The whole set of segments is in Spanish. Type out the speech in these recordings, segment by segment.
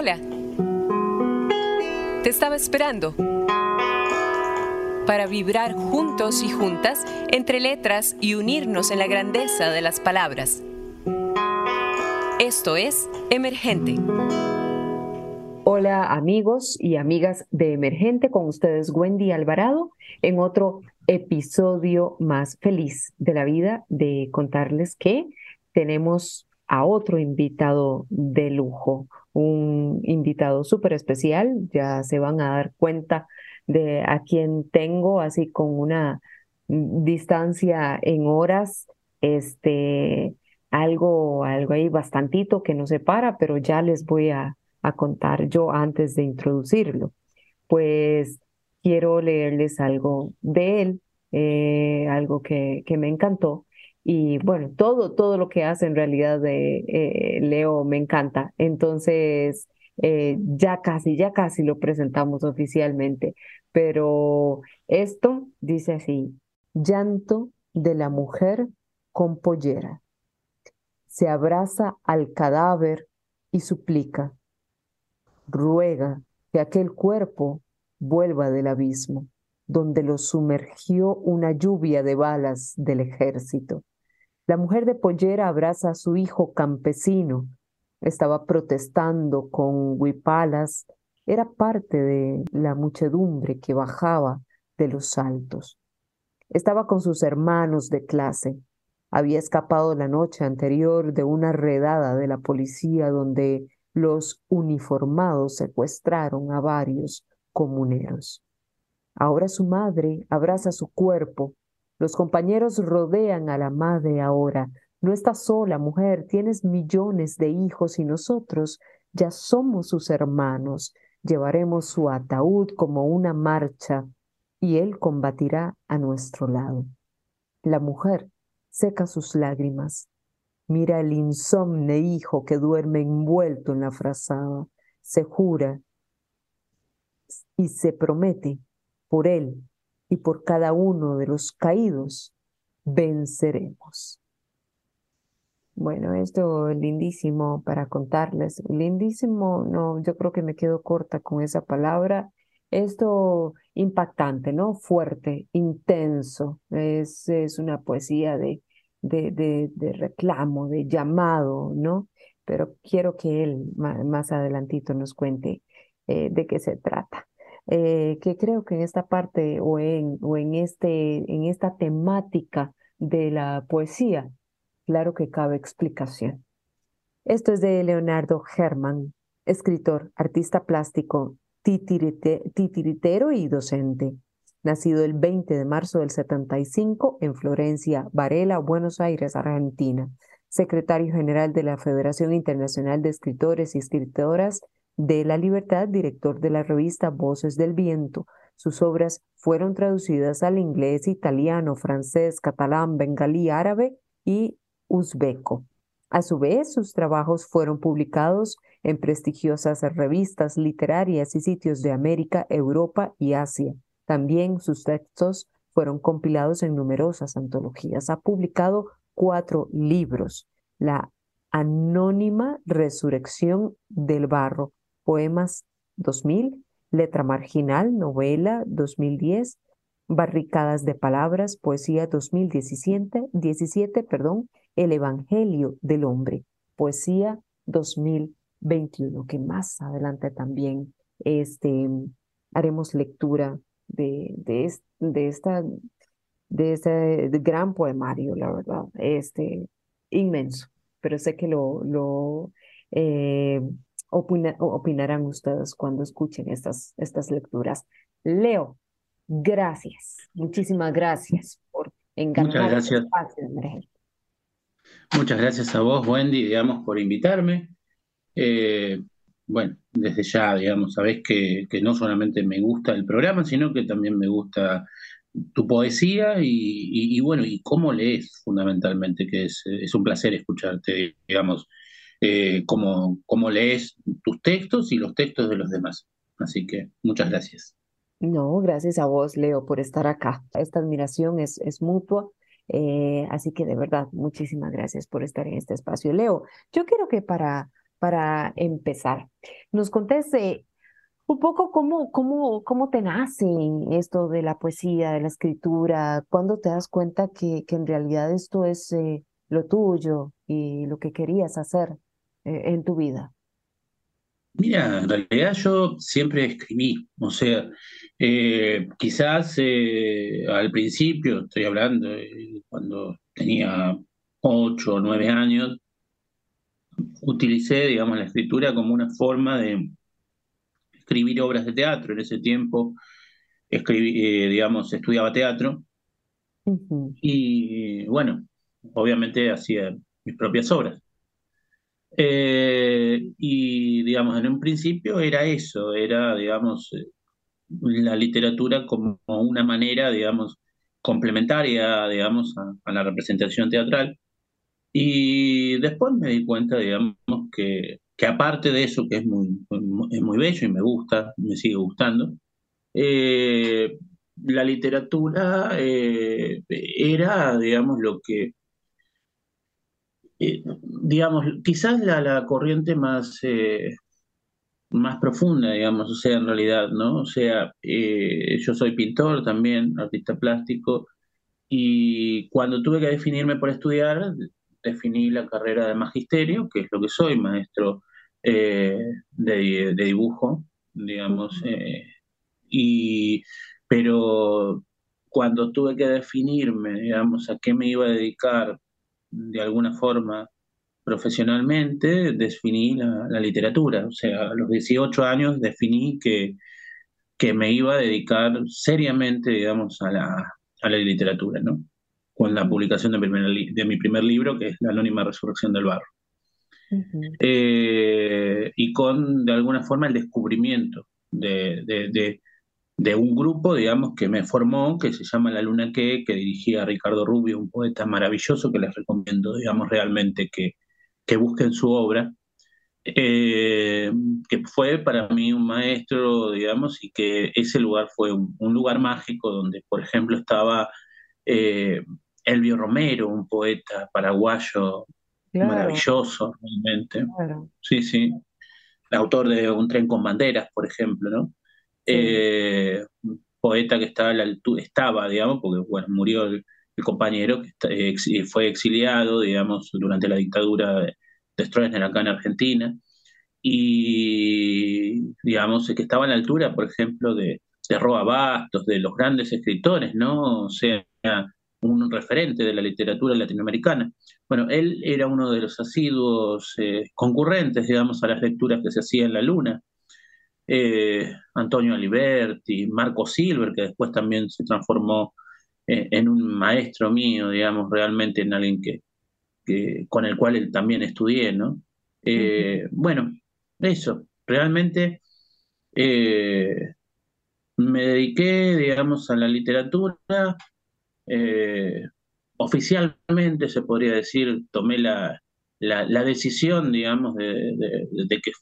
Hola. Te estaba esperando para vibrar juntos y juntas entre letras y unirnos en la grandeza de las palabras. Esto es Emergente. Hola amigos y amigas de Emergente, con ustedes Wendy Alvarado en otro episodio más feliz de la vida de contarles que tenemos a otro invitado de lujo, un invitado súper especial, ya se van a dar cuenta de a quien tengo, así con una distancia en horas, este, algo, algo ahí bastantito que nos separa, pero ya les voy a, a contar yo antes de introducirlo. Pues quiero leerles algo de él, eh, algo que, que me encantó y bueno, todo, todo lo que hace en realidad de eh, Leo me encanta. Entonces, eh, ya casi, ya casi lo presentamos oficialmente. Pero esto dice así, llanto de la mujer con pollera. Se abraza al cadáver y suplica, ruega que aquel cuerpo vuelva del abismo, donde lo sumergió una lluvia de balas del ejército. La mujer de pollera abraza a su hijo campesino. Estaba protestando con huipalas. Era parte de la muchedumbre que bajaba de los altos. Estaba con sus hermanos de clase. Había escapado la noche anterior de una redada de la policía donde los uniformados secuestraron a varios comuneros. Ahora su madre abraza su cuerpo los compañeros rodean a la madre ahora. No estás sola, mujer, tienes millones de hijos y nosotros ya somos sus hermanos. Llevaremos su ataúd como una marcha y él combatirá a nuestro lado. La mujer seca sus lágrimas. Mira el insomne hijo que duerme envuelto en la frazada. Se jura y se promete por él y por cada uno de los caídos venceremos. Bueno, esto es lindísimo para contarles. Lindísimo, no, yo creo que me quedo corta con esa palabra. Esto impactante, ¿no? Fuerte, intenso. Es, es una poesía de, de, de, reclamo, de llamado, ¿no? Pero quiero que él más, adelantito nos cuente eh, de qué se trata. Eh, que creo que en esta parte o en, o en, este, en esta temática de la poesía, claro que cabe explicación. Esto es de Leonardo Herman, escritor, artista plástico, titiritero y docente. Nacido el 20 de marzo del 75 en Florencia, Varela, Buenos Aires, Argentina. Secretario general de la Federación Internacional de Escritores y Escritoras de la Libertad, director de la revista Voces del Viento. Sus obras fueron traducidas al inglés, italiano, francés, catalán, bengalí, árabe y uzbeco. A su vez, sus trabajos fueron publicados en prestigiosas revistas literarias y sitios de América, Europa y Asia. También sus textos fueron compilados en numerosas antologías. Ha publicado cuatro libros. La Anónima Resurrección del Barro, Poemas 2000, Letra Marginal, Novela 2010, Barricadas de Palabras, Poesía 2017, 17, perdón, El Evangelio del Hombre, Poesía 2021, que más adelante también este, haremos lectura de, de, de esta de este gran poemario, la verdad, este, inmenso, pero sé que lo, eh, opinarán ustedes cuando escuchen estas, estas lecturas. Leo, gracias, muchísimas gracias por encantar Muchas gracias. Muchas gracias a vos, Wendy, digamos, por invitarme. Eh, bueno, desde ya, digamos, sabés que, que, no solamente me gusta el programa, sino que también me gusta tu poesía y, bueno, y cómo lees fundamentalmente, que es, es un placer escucharte, digamos, eh, cómo, lees tus textos y los textos de los demás. Así que muchas gracias. No, gracias a vos, Leo, por estar acá. Esta admiración es, mutua. Eh, así que de verdad, muchísimas gracias por estar en este espacio. Leo, yo quiero que para, para empezar, nos conteste un poco cómo, cómo, cómo te nace esto de la poesía, de la escritura, cuándo te das cuenta que, que en realidad esto es eh, lo tuyo y lo que querías hacer en tu vida. Mira, en realidad yo siempre escribí, o sea, eh, quizás al principio, estoy hablando, cuando tenía ocho o nueve años, utilicé, digamos, la escritura como una forma de escribir obras de teatro. En ese tiempo, escribí, eh, digamos, estudiaba teatro y, bueno, obviamente hacía mis propias obras. Eh, y, digamos, en un principio era eso, era, digamos, eh, la literatura como una manera, digamos, complementaria, digamos, a la representación teatral. Y después me di cuenta, digamos, que, que aparte de eso, que es muy, es muy bello y me gusta, me sigue gustando, eh, la literatura eh, era, digamos, lo que, eh, digamos, quizás la, la corriente más, más profunda, digamos, o sea, en realidad, ¿no? O sea, yo soy pintor también, artista plástico, y cuando tuve que definirme por estudiar, definí la carrera de magisterio, que es lo que soy, maestro eh, de, dibujo, digamos, eh, y, pero cuando tuve que definirme, digamos, a qué me iba a dedicar de alguna forma profesionalmente, definí la, literatura. O sea, a los 18 años definí que, que me iba a dedicar seriamente, digamos, a la, a la literatura, ¿no? con la publicación de, de mi primer libro, que es La Anónima Resurrección del Barro. Eh, y con, de alguna forma, el descubrimiento de, de, de, un grupo, digamos, que me formó, que se llama La Luna Que, que dirigía Ricardo Rubio, un poeta maravilloso que les recomiendo, digamos, realmente que, que busquen su obra. Eh, que fue para mí un maestro, digamos, y que ese lugar fue un, lugar mágico donde, por ejemplo, estaba eh, Elvio Romero, un poeta paraguayo maravilloso, realmente. Sí, sí. El autor de Un tren con banderas, por ejemplo, ¿no? Eh, poeta que estaba, a la altura, estaba, digamos, porque bueno, murió el, compañero que fue exiliado, digamos, durante la dictadura de, Stroessner acá en Argentina, y digamos, que estaba a la altura, por ejemplo, de, de Roa Bastos, de los grandes escritores, ¿no? O sea, un referente de la literatura latinoamericana. Bueno, él era uno de los asiduos eh, concurrentes, digamos, a las lecturas que se hacían en la Luna. Eh, Antonio Aliberti, Marco Silver, que después también se transformó eh, en un maestro mío, digamos, realmente en alguien que, con el cual él también estudié, ¿no? Bueno, eso, realmente me dediqué, digamos, a la literatura eh, oficialmente, se podría decir, tomé la, la, decisión, digamos, de, que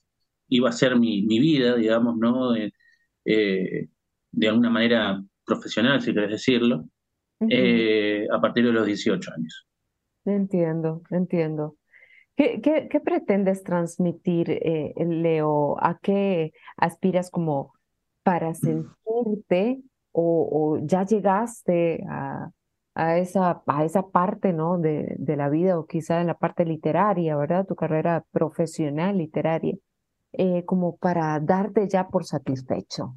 iba a ser mi, mi vida, digamos, ¿no? Eh, de alguna manera profesional, si querés decirlo, eh, a partir de los 18 años. Entiendo, entiendo. ¿Qué, qué, pretendes transmitir, Leo? ¿A qué aspiras como para sentirte o, ya llegaste a, a, esa, a esa parte ¿no? de, de, la vida o quizá en la parte literaria, ¿verdad? Tu carrera profesional literaria, eh, como para darte ya por satisfecho.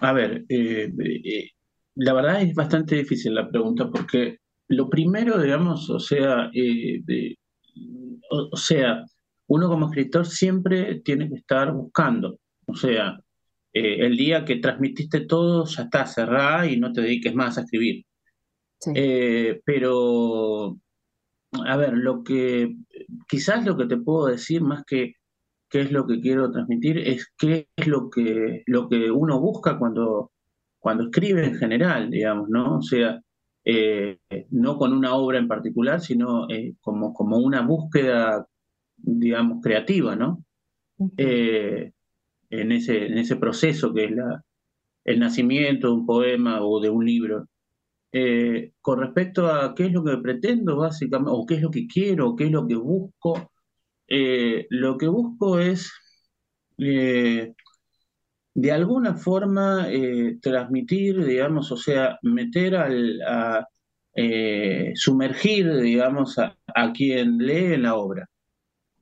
A ver, eh, eh, la verdad es bastante difícil la pregunta porque lo primero, digamos, o sea, o sea, uno como escritor siempre tiene que estar buscando, o sea, eh, el día que transmitiste todo ya está cerrada y no te dediques más a escribir. Eh, pero, a ver, lo que quizás lo que te puedo decir más que qué es lo que quiero transmitir es qué es lo que, lo que uno busca cuando, cuando escribe en general, digamos, ¿no? O sea, eh, no con una obra en particular, sino como, como una búsqueda, digamos, creativa, ¿no? en ese, en ese proceso que es la, el nacimiento de un poema o de un libro. Eh, con respecto a qué es lo que pretendo, básicamente, o qué es lo que quiero, o qué es lo que busco, eh, lo que busco es, de alguna forma, transmitir, digamos, o sea, meter al, a, sumergir, digamos, a, quien lee en la obra.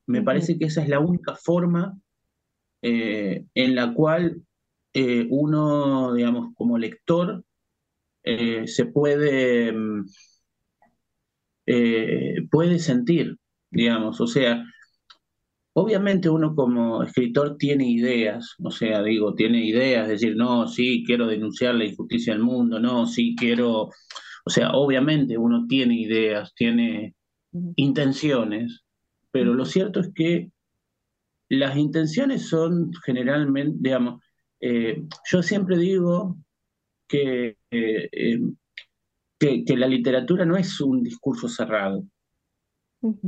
Me parece que esa es la única forma en la cual uno, digamos, como lector, eh, se puede, eh, puede sentir, digamos, o sea, obviamente uno como escritor tiene ideas, o sea, digo, tiene ideas, decir, no, sí, quiero denunciar la injusticia del mundo, no, sí, quiero, o sea, obviamente uno tiene ideas, tiene intenciones, pero lo cierto es que las intenciones son generalmente, digamos, eh, yo siempre digo que, eh, eh, que, que, la literatura no es un discurso cerrado.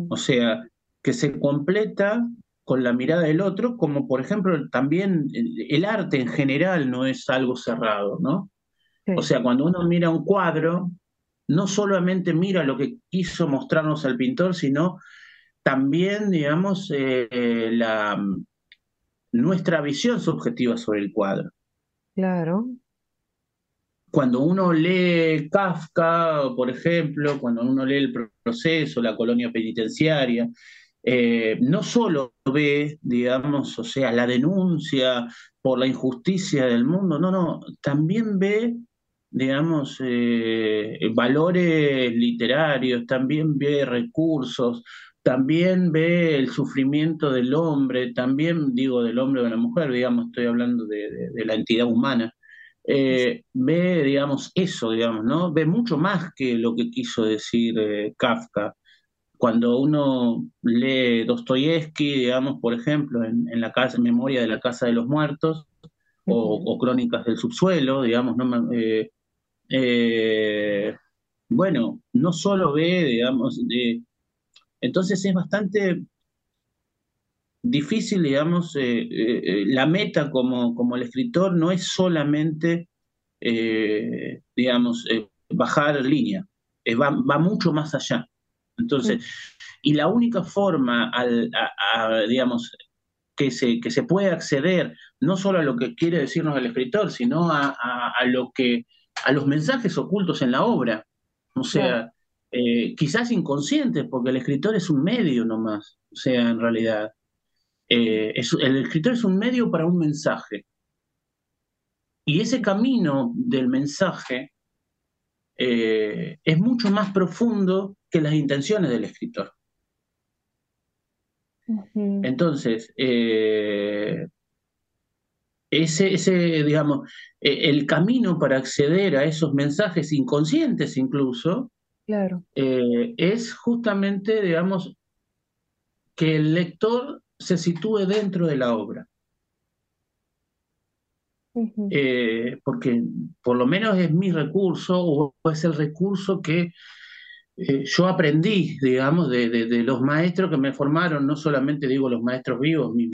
O sea, que se completa con la mirada del otro, como por ejemplo también el, arte en general no es algo cerrado, ¿no? O sea, cuando uno mira un cuadro, no solamente mira lo que quiso mostrarnos el pintor, sino también, digamos, eh, la, nuestra visión subjetiva sobre el cuadro. Claro cuando uno lee Kafka, por ejemplo, cuando uno lee el proceso, la colonia penitenciaria, eh, no solo ve, digamos, o sea, la denuncia por la injusticia del mundo, no, no, también ve, digamos, eh, valores literarios, también ve recursos, también ve el sufrimiento del hombre, también digo del hombre o de la mujer, digamos, estoy hablando de la entidad humana, eh, ve, digamos, eso, digamos, ¿no? Ve mucho más que lo que quiso decir eh, Kafka. Cuando uno lee Dostoyevsky, digamos, por ejemplo, en, la casa, Memoria de la Casa de los Muertos, o, Crónicas del Subsuelo, digamos, ¿no? Eh, bueno, no solo ve, digamos, entonces es bastante difícil, digamos, eh, eh, eh, la meta como, como el escritor no es solamente, digamos, bajar línea, va, va, mucho más allá. Entonces, y la única forma, al, digamos, que se, que se puede acceder no solo a lo que quiere decirnos el escritor, sino a, a lo que, a los mensajes ocultos en la obra. O sea, quizás inconscientes, porque el escritor es un medio nomás, o sea, en realidad. Eh, el escritor es un medio para un mensaje. Y ese camino del mensaje eh, es mucho más profundo que las intenciones del escritor. Entonces, eh, ese, ese, digamos, el camino para acceder a esos mensajes inconscientes incluso, claro. es justamente, digamos, que el lector se sitúe dentro de la obra. Eh, porque por lo menos es mi recurso o es el recurso que eh, yo aprendí, digamos, de, los maestros que me formaron, no solamente digo los maestros vivos, mis,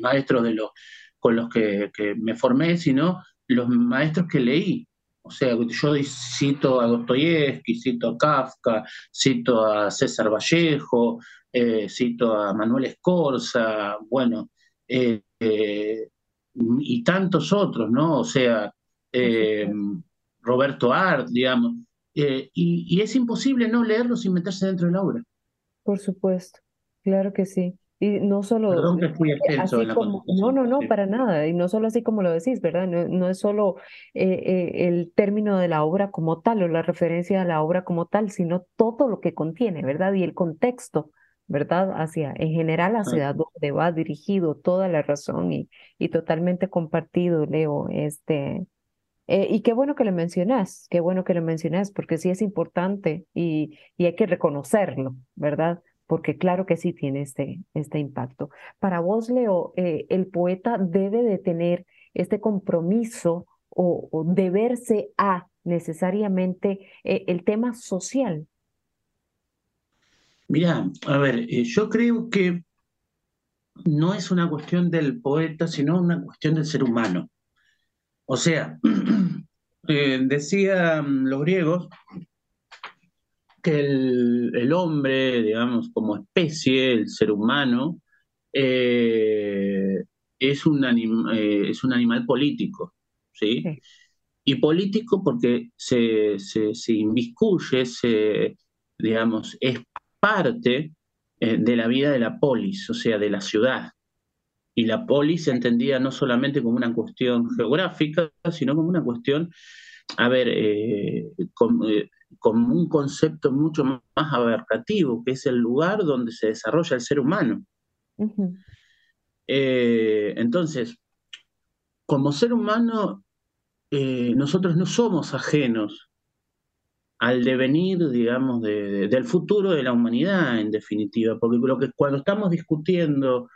maestros de los, con los que, me formé, sino los maestros que leí. O sea, yo cito a Dostoyevsky, cito a Kafka, cito a César Vallejo, eh, cito a Manuel Escorza, bueno, eh, eh, y tantos otros, ¿no? O sea, Roberto Art, digamos, y, es imposible no leerlos sin meterse dentro de la obra. Por supuesto, claro que sí. Y no solo... Perdón que fui extenso en la como, No, no, no, para nada. Y no solo así como lo decís, ¿verdad? No, no es solo el término de la obra como tal o la referencia a la obra como tal, sino todo lo que contiene, ¿verdad? Y el contexto ¿verdad? Hacia, en general, hacia donde va dirigido toda la razón y, y totalmente compartido, Leo, este, eh, y qué bueno que lo mencionas, qué bueno que lo mencionas, porque sí es importante y, y hay que reconocerlo, ¿verdad? Porque claro que sí tiene este, este impacto. Para vos, Leo, eh, el poeta debe de tener este compromiso o, deberse a necesariamente eh, el tema social Mira, a ver, eh, yo creo que no es una cuestión del poeta, sino una cuestión del ser humano. O sea, eh, decían los griegos que el, hombre, digamos, como especie, el ser humano, eh, es, un eh, es un animal político, ¿sí? Y político porque se, se, se inviscuye, se, digamos, es parte de la vida de la polis, o sea, de la ciudad. Y la polis se entendía no solamente como una cuestión geográfica, sino como una cuestión, a ver, eh, como, un concepto mucho más abarcativo, que es el lugar donde se desarrolla el ser humano. Eh, entonces, como ser humano, eh, nosotros no somos ajenos al devenir, digamos, del futuro de la humanidad, en definitiva, porque lo que cuando estamos discutiendo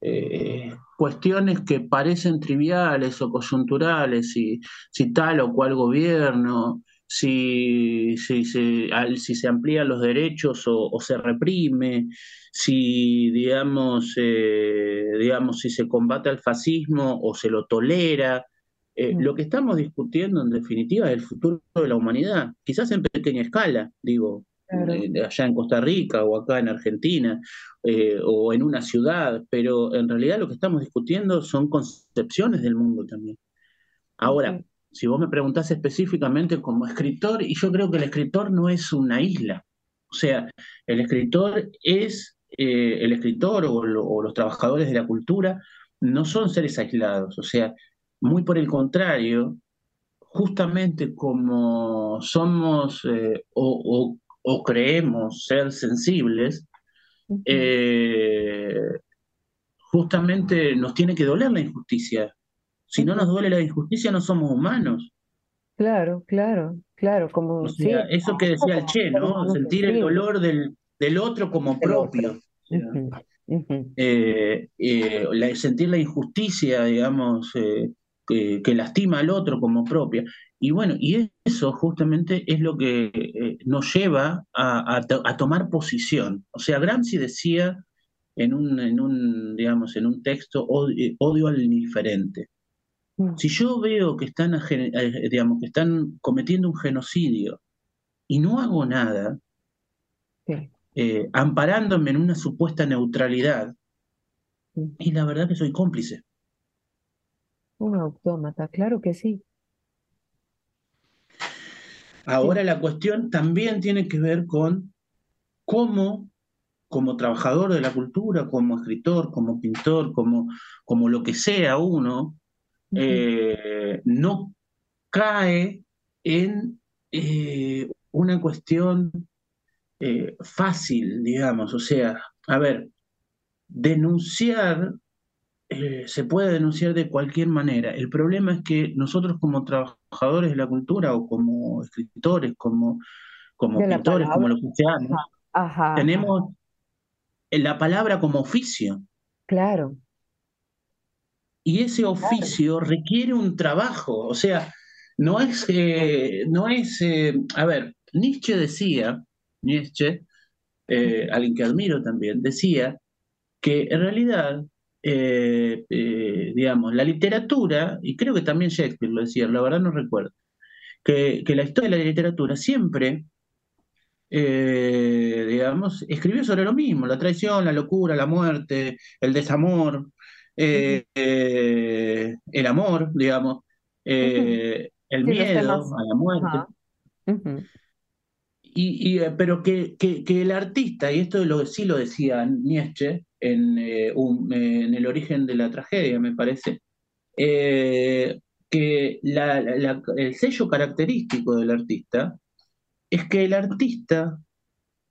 eh, cuestiones que parecen triviales o coyunturales, si, si tal o cual gobierno, si, si, si, si se amplían los derechos o, se reprime, si digamos, eh, digamos, si se combate al fascismo o se lo tolera. Eh, mm. Lo que estamos discutiendo en definitiva es el futuro de la humanidad, quizás en pequeña escala, digo, eh, allá en Costa Rica o acá en Argentina eh, o en una ciudad, pero en realidad lo que estamos discutiendo son concepciones del mundo también. Ahora, si vos me preguntás específicamente como escritor, y yo creo que el escritor no es una isla, o sea, el escritor es, el escritor o, los trabajadores de la cultura no son seres aislados, o sea, muy por el contrario, justamente como somos o, o creemos ser sensibles, eh, justamente nos tiene que doler la injusticia. Si no nos duele la injusticia, no somos humanos. Claro, claro, claro. Como, eso que decía el Che, ¿no? Sentir el dolor del, del otro como propio. Eh, eh, sentir la injusticia, digamos, que, lastima al otro como propia. Y bueno, y eso justamente es lo que eh, nos lleva a, tomar posición. O sea, Gramsci decía en un, en un, digamos, en un texto, odio, al indiferente. Mm. Si yo veo que están, eh, digamos, que están cometiendo un genocidio y no hago nada, eh, amparándome en una supuesta neutralidad, mm. y la verdad que soy cómplice. Un autómata, claro que sí. Ahora la cuestión también tiene que ver con cómo, como trabajador de la cultura, como escritor, como pintor, como, como lo que sea uno, eh, no cae en eh, una cuestión eh, fácil, digamos. O sea, a ver, denunciar eh, se puede denunciar de cualquier manera. El problema es que nosotros como trabajadores de la cultura o como escritores, como, como pintores, como los cristianos, tenemos la palabra como oficio. Claro. Y ese oficio requiere un trabajo, o sea, no es, eh, no es, eh, a ver, Nietzsche decía, Nietzsche, alguien que admiro también, decía que en realidad eh, eh, digamos, la literatura, y creo que también Shakespeare lo decía, la verdad no recuerdo, que, la historia de la literatura siempre, eh, digamos, escribió sobre lo mismo, la traición, la locura, la muerte, el desamor, el amor, digamos, el miedo a la muerte. y, pero que, que, el artista, y esto lo, sí lo decía Nietzsche, en, eh, en el origen de la tragedia, me parece, eh, que el sello característico del artista es que el artista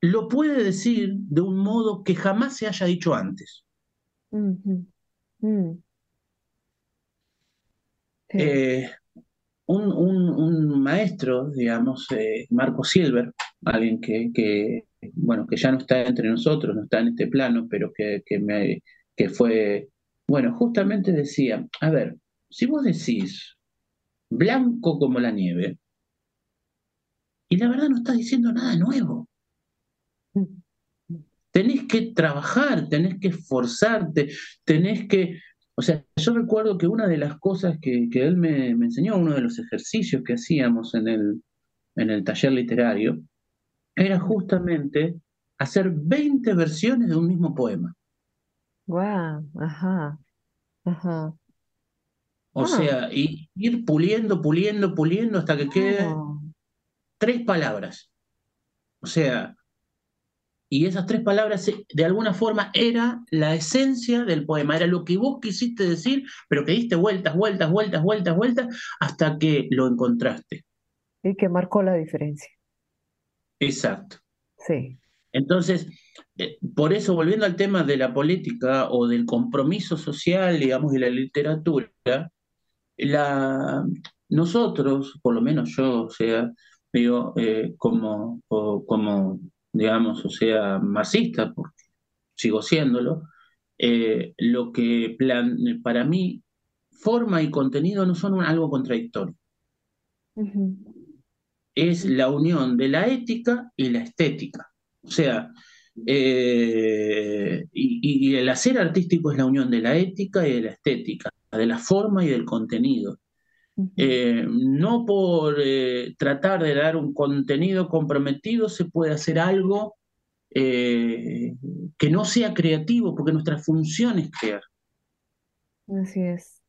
lo puede decir de un modo que jamás se haya dicho antes. Mm. Eh, un, un, maestro, digamos, Marco Silver, alguien que, que, bueno, que ya no está entre nosotros, no está en este plano, pero que, que, me, que fue, bueno, justamente decía, a ver, si vos decís blanco como la nieve, y la verdad no estás diciendo nada nuevo. Tenés que trabajar, tenés que esforzarte, tenés que O sea, yo recuerdo que una de las cosas que, que él me, me, enseñó, uno de los ejercicios que hacíamos en el, en el taller literario, era justamente hacer 20 versiones de un mismo poema. Wow, ajá, ajá. O Ah, sea, y ir puliendo, puliendo, puliendo hasta que quede wow. tres palabras. O sea, y esas tres palabras eh, de alguna forma era la esencia del poema, era lo que vos quisiste decir, pero que diste vueltas, vueltas, vueltas, vueltas, vueltas, hasta que lo encontraste. Y que marcó la diferencia. Exacto. Sí. Entonces, eh, por eso, volviendo al tema de la política o del compromiso social, digamos, y la literatura, la, nosotros, por lo menos yo, o sea, digo, eh, como, o- como, digamos, o sea, marxista, porque sigo siéndolo, eh, lo que plan, para mí, forma y contenido no son un- algo contradictorio, es la unión de la ética y la estética. O sea, eh, y, y el hacer artístico es la unión de la ética y de la estética, de la forma y del contenido. Eh, no por eh, tratar de dar un contenido comprometido se puede hacer algo que no sea creativo, porque nuestra función es crear. Así es.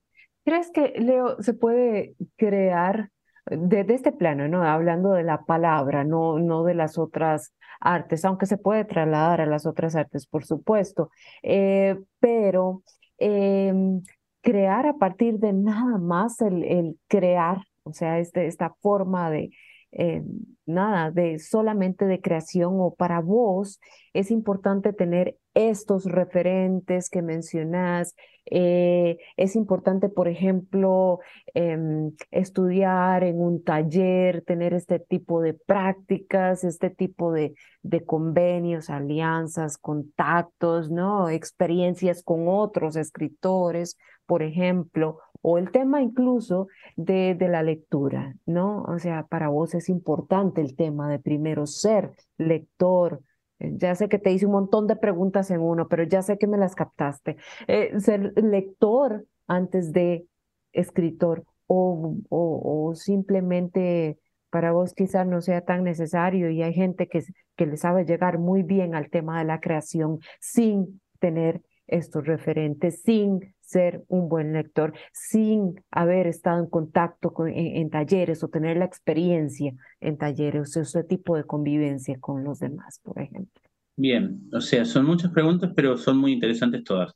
¿Crees que, Leo, se puede crear desde este plano, ¿no? Hablando de la palabra, no, no de las otras artes, aunque se puede trasladar a las otras artes, por supuesto, eh, pero em, crear a partir de nada más el, el crear, o sea, este, esta forma de eh, nada, de solamente de creación o para vos, es importante tener estos referentes que mencionás eh, es importante, por ejemplo, em, estudiar en un taller, tener este tipo de prácticas, este tipo de, de convenios, alianzas, contactos, ¿no? Experiencias con otros escritores, por ejemplo, o el tema incluso de, de la lectura, ¿no? O sea, para vos es importante el tema de primero ser lector. Eh, Ya sé que te hice un montón de preguntas en uno, pero ya sé que me las captaste eh, ser lector antes de escritor o, o, simplemente para vos quizás no sea tan necesario y hay gente que, que le sabe llegar muy bien al tema de la creación sin tener estos referentes, sin ser un buen lector, sin haber estado en contacto con, en, en, talleres o tener la experiencia en talleres, o ese tipo de convivencia con los demás, por ejemplo. Bien, o sea, son muchas preguntas, pero son muy interesantes todas.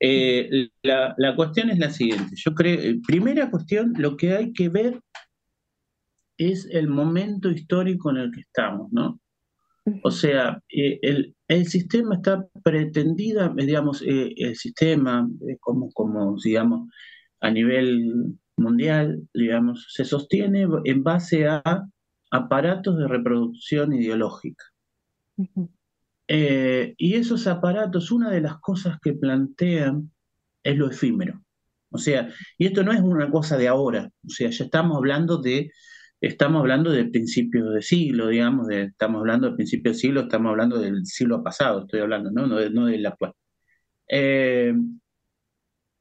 Eh, la, la, cuestión es la siguiente. Yo creo, primera cuestión, lo que hay que ver es el momento histórico en el que estamos, ¿no? O sea, eh, el, el, sistema está pretendida, digamos, eh, el sistema eh, como, como, digamos, a nivel mundial, digamos, se sostiene en base a aparatos de reproducción ideológica. Uh -huh. Eh, y esos aparatos, una de las cosas que plantean es lo efímero. O sea, y esto no es una cosa de ahora, o sea, ya estamos hablando de, estamos hablando de principios de siglo, digamos, de, estamos hablando de principios de siglo, estamos hablando del siglo pasado, estoy hablando, no, no, de, no del actual. Eh,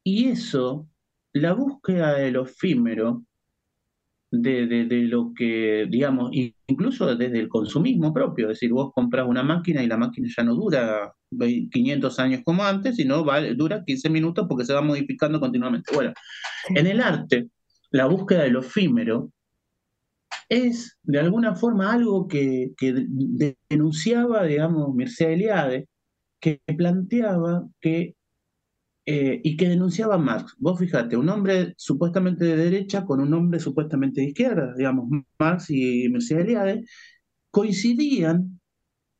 y eso, la búsqueda de lo efímero, de, de, de, lo que, digamos, incluso desde el consumismo propio, es decir, vos compras una máquina y la máquina ya no dura 500 años como antes, sino vale, dura 15 minutos porque se va modificando continuamente. Bueno, en el arte, la búsqueda de lo efímero es de alguna forma algo que, que denunciaba, digamos, Mircea Eliade, que planteaba que eh, y que denunciaba Marx. Vos fíjate, un hombre supuestamente de derecha con un hombre supuestamente de izquierda, digamos, Marx y Mircea Eliade, coincidían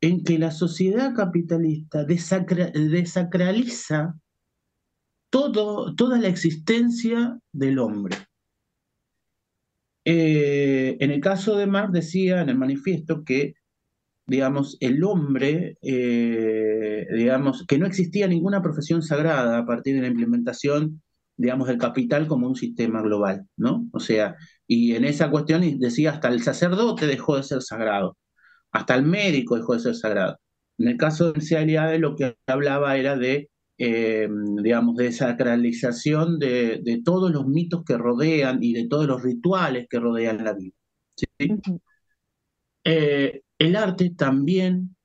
en que la sociedad capitalista desacra desacraliza todo, toda la existencia del hombre. Eh, en el caso de Marx decía en el manifiesto que digamos, el hombre, eh, digamos, que no existía ninguna profesión sagrada a partir de la implementación, digamos, del capital como un sistema global, ¿no? O sea, y en esa cuestión decía, hasta el sacerdote dejó de ser sagrado, hasta el médico dejó de ser sagrado. En el caso de Eliade lo que hablaba era de eh, digamos, desacralización de, de, todos los mitos que rodean y de todos los rituales que rodean la vida. Eh, el arte también,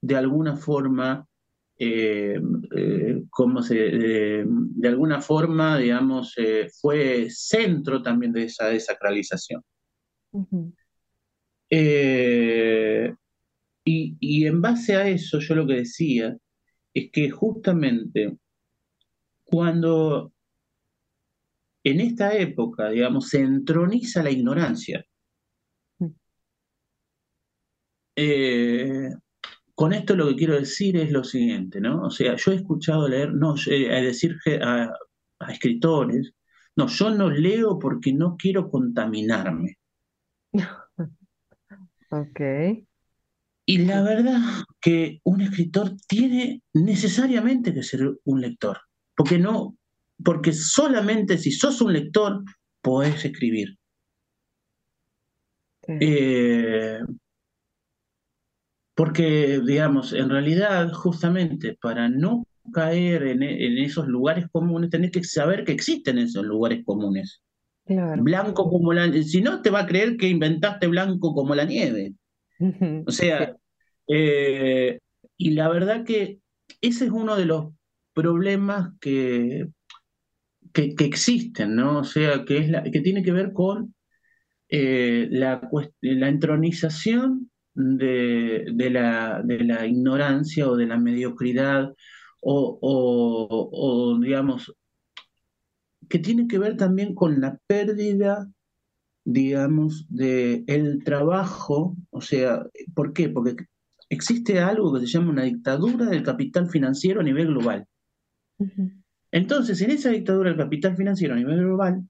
de alguna forma, eh, como se, de alguna forma, digamos, fue centro también de esa desacralización. y, y en base a eso, yo lo que decía es que justamente cuando en esta época, digamos, se entroniza la ignorancia, mm. eh, con esto lo que quiero decir es lo siguiente, ¿no? O sea, yo he escuchado leer, no, a decir a, a escritores, no, yo no leo porque no quiero contaminarme. ok. Y la verdad que un escritor tiene necesariamente que ser un lector, porque no, porque solamente si sos un lector podés escribir. Eh, porque, digamos, en realidad, justamente para no caer en, esos lugares comunes, tenés que saber que existen esos lugares comunes. Blanco como la... Si no, te va a creer que inventaste blanco como la nieve. O sea, eh, y la verdad que ese es uno de los problemas que, que, existen, ¿no? O sea, que, es la, que tiene que ver con eh, la, la entronización de, de, la, de la ignorancia o de la mediocridad o, o, o, digamos, que tiene que ver también con la pérdida digamos, de el trabajo, o sea, ¿por qué? Porque existe algo que se llama una dictadura del capital financiero a nivel global. Entonces, en esa dictadura del capital financiero a nivel global,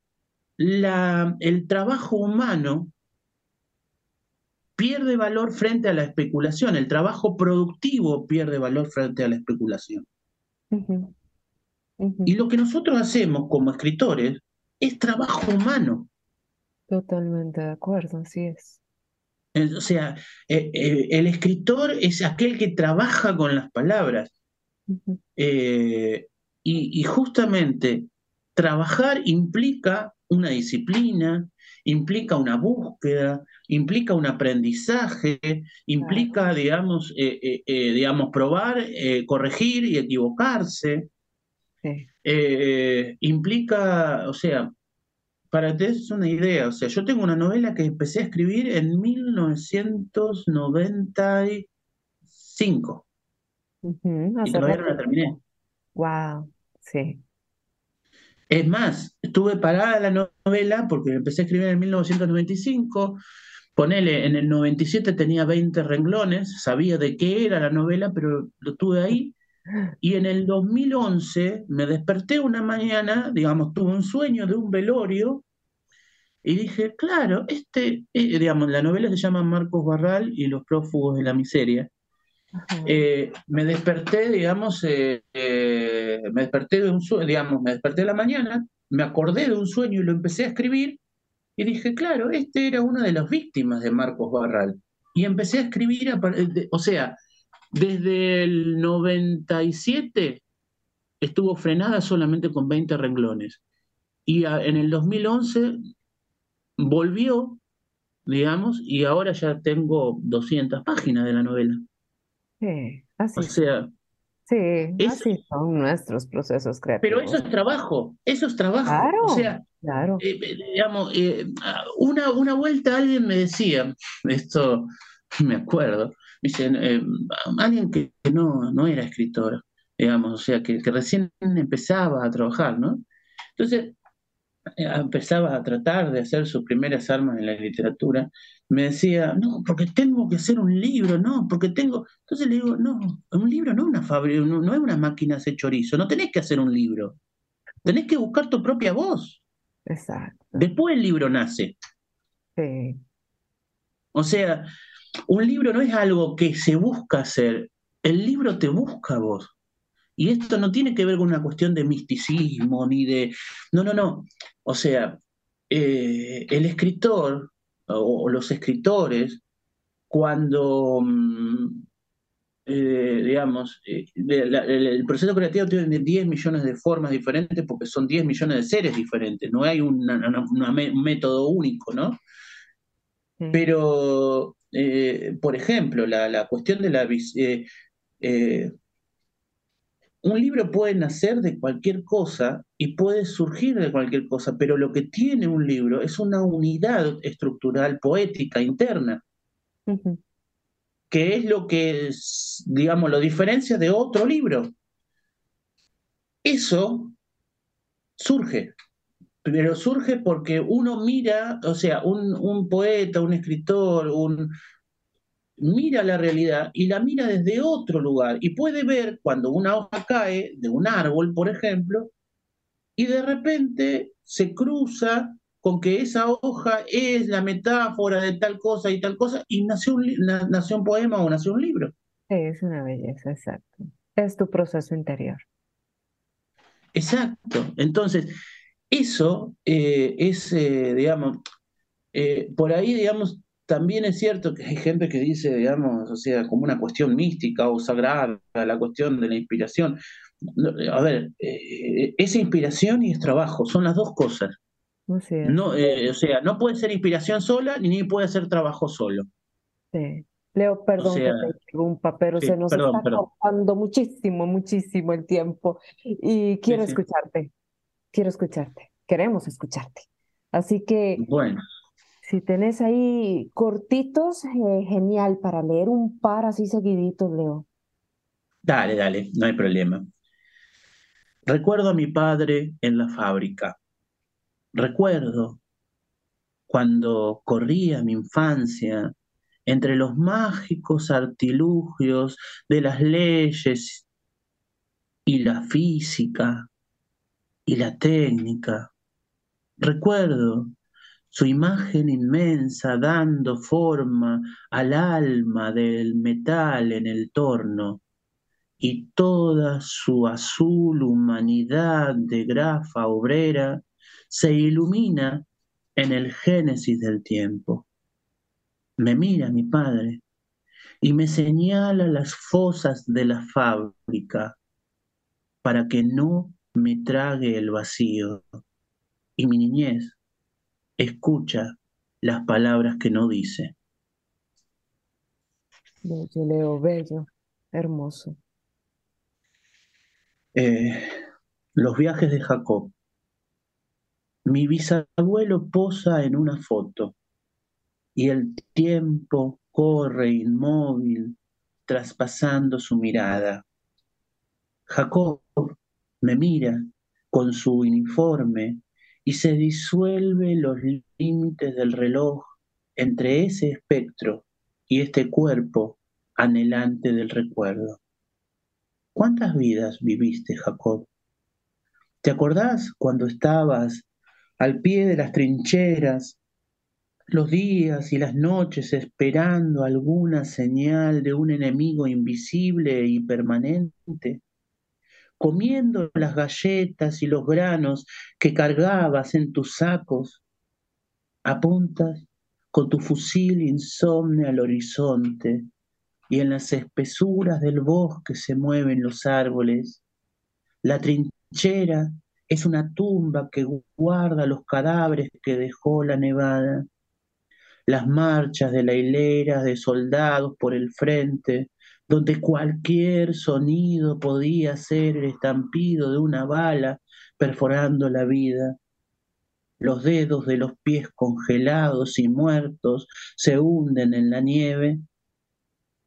la, el trabajo humano pierde valor frente a la especulación, el trabajo productivo pierde valor frente a la especulación. Y lo que nosotros hacemos como escritores es trabajo humano. Totalmente de acuerdo, así es. O sea, eh, eh, el escritor es aquel que trabaja con las palabras. Eh, y, justamente trabajar implica una disciplina, implica una búsqueda, implica un aprendizaje, implica, digamos, digamos, probar, corregir y equivocarse. implica, o sea, para que te una idea, o sea, yo tengo una novela que empecé a escribir en 1995. y todavía no la terminé. Wow, sí. Es más, estuve parada la novela porque empecé a escribir en 1995. Ponele, en el 97 tenía 20 renglones, sabía de qué era la novela, pero lo tuve ahí. Y en el 2011 me desperté una mañana, digamos, tuve un sueño de un velorio y dije, claro, este, eh, digamos, la novela se llama Marcos Barral y los prófugos de la miseria. Eh, me desperté, digamos, eh, me desperté de un sueño, digamos, me desperté de la mañana, me acordé de un sueño y lo empecé a escribir y dije, claro, este era una de las víctimas de Marcos Barral. Y empecé a escribir, o sea, desde el 97 estuvo frenada solamente con 20 renglones. Y en el 2011 volvió, digamos, y ahora ya tengo 200 páginas de la novela. Sí, así. O sea, sí, así son nuestros procesos creativos. Pero eso es trabajo, eso es trabajo. Claro, o sea, claro. Eh, eh, digamos, eh, una, una vuelta alguien me decía, esto me acuerdo, dicen, alguien que no, no era escritor, digamos, o sea, que, que recién empezaba a trabajar, ¿no? Entonces, eh, empezaba a tratar de hacer sus primeras armas en la literatura, me decía, no, porque tengo que hacer un libro, no, porque tengo... Entonces le digo, no, un libro no es una fábrica, no, es una máquina de chorizo, no tenés que hacer un libro, tenés que buscar tu propia voz. Exacto. Después el libro nace. Sí. O sea, un libro no es algo que se busca hacer, el libro te busca a vos. Y esto no tiene que ver con una cuestión de misticismo ni de... No, no, no. O sea, eh, el escritor o, los escritores, cuando, mm, eh, digamos, eh, el, proceso creativo tiene 10 millones de formas diferentes porque son 10 millones de seres diferentes, no hay un método único, ¿no? Pero, eh, por ejemplo, la, cuestión de la... un libro puede nacer de cualquier cosa y puede surgir de cualquier cosa, pero lo que tiene un libro es una unidad estructural poética interna que es lo que, digamos, lo diferencia de otro libro. Eso surge, pero surge porque uno mira, o sea, un, poeta, un escritor, un, mira la realidad y la mira desde otro lugar y puede ver cuando una hoja cae de un árbol, por ejemplo, y de repente se cruza con que esa hoja es la metáfora de tal cosa y tal cosa, y nació un, nació un poema o nació un libro. Es una belleza, exacto. Es tu proceso interior. Exacto. Entonces, eso eh, es, eh, digamos, eh, por ahí, digamos, también es cierto que hay gente que dice, digamos, o sea, como una cuestión mística o sagrada, la cuestión de la inspiración. A ver, es inspiración y es trabajo, son las dos cosas. No, o sea, no puede ser inspiración sola ni puede ser trabajo solo. Sí. Leo, perdón que te interrumpa, pero se nos está cortando muchísimo, muchísimo el tiempo y quiero escucharte, quiero escucharte, queremos escucharte. Así que, bueno. si tenés ahí cortitos, eh, genial para leer un par así seguiditos, Leo. Dale, dale, no hay problema. Recuerdo a mi padre en la fábrica Recuerdo cuando corría mi infancia entre los mágicos artilugios de las leyes y la física y la técnica. Recuerdo su imagen inmensa dando forma al alma del metal en el torno y toda su azul humanidad de grafa obrera se ilumina en el génesis del tiempo. Me mira mi padre y me señala las fosas de la fábrica para que no me trague el vacío. Y mi niñez escucha las palabras que no dice. Bello, Leo, bello, hermoso. Eh, los viajes de Jacob. Mi bisabuelo posa en una foto y el tiempo corre inmóvil traspasando su mirada. Jacob me mira con su uniforme y se disuelve los límites del reloj entre ese espectro y este cuerpo anhelante del recuerdo. ¿Cuántas vidas viviste, Jacob? ¿Te acordás cuando estabas al pie de las trincheras, los días y las noches esperando alguna señal de un enemigo invisible y permanente, comiendo las galletas y los granos que cargabas en tus sacos, apuntas con tu fusil insomne al horizonte y en las espesuras del bosque se mueven los árboles. La trinchera es una tumba que guarda los cadáveres que dejó la nevada, las marchas de la hilera de soldados por el frente, donde cualquier sonido podía ser el estampido de una bala perforando la vida. Los dedos de los pies congelados y muertos se hunden en la nieve.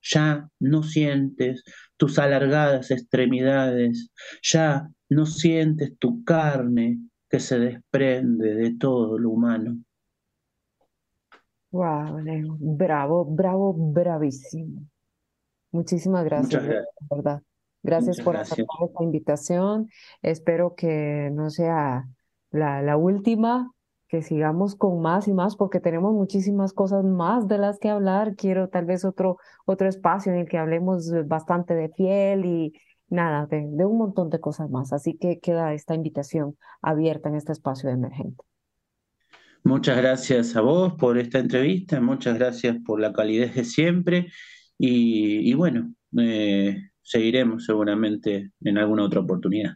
Ya no sientes tus alargadas extremidades, ya no sientes tu carne que se desprende de todo lo humano. Wow, bravo, bravo, bravísimo. Muchísimas gracias, gracias. verdad. Gracias por aceptar esta invitación. Espero que no sea la, la última, que sigamos con más y más, porque tenemos muchísimas cosas más de las que hablar. Quiero tal vez otro, otro espacio en el que hablemos bastante de piel y, nada, de, un montón de cosas más. Así que queda esta invitación abierta en este espacio de emergente. Muchas gracias a vos por esta entrevista, muchas gracias por la calidez de siempre y, bueno, eh, seguiremos seguramente en alguna otra oportunidad.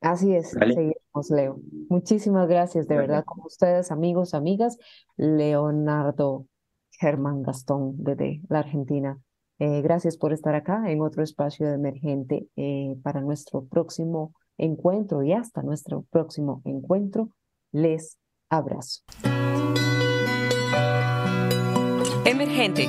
Así es, seguiremos, Leo. Muchísimas gracias, de verdad, con ustedes, amigos, amigas. Leonardo Germán Gastón, desde la Argentina. Eh, gracias por estar acá en otro espacio de emergente eh, para nuestro próximo encuentro y hasta nuestro próximo encuentro. Les abrazo. Emergente,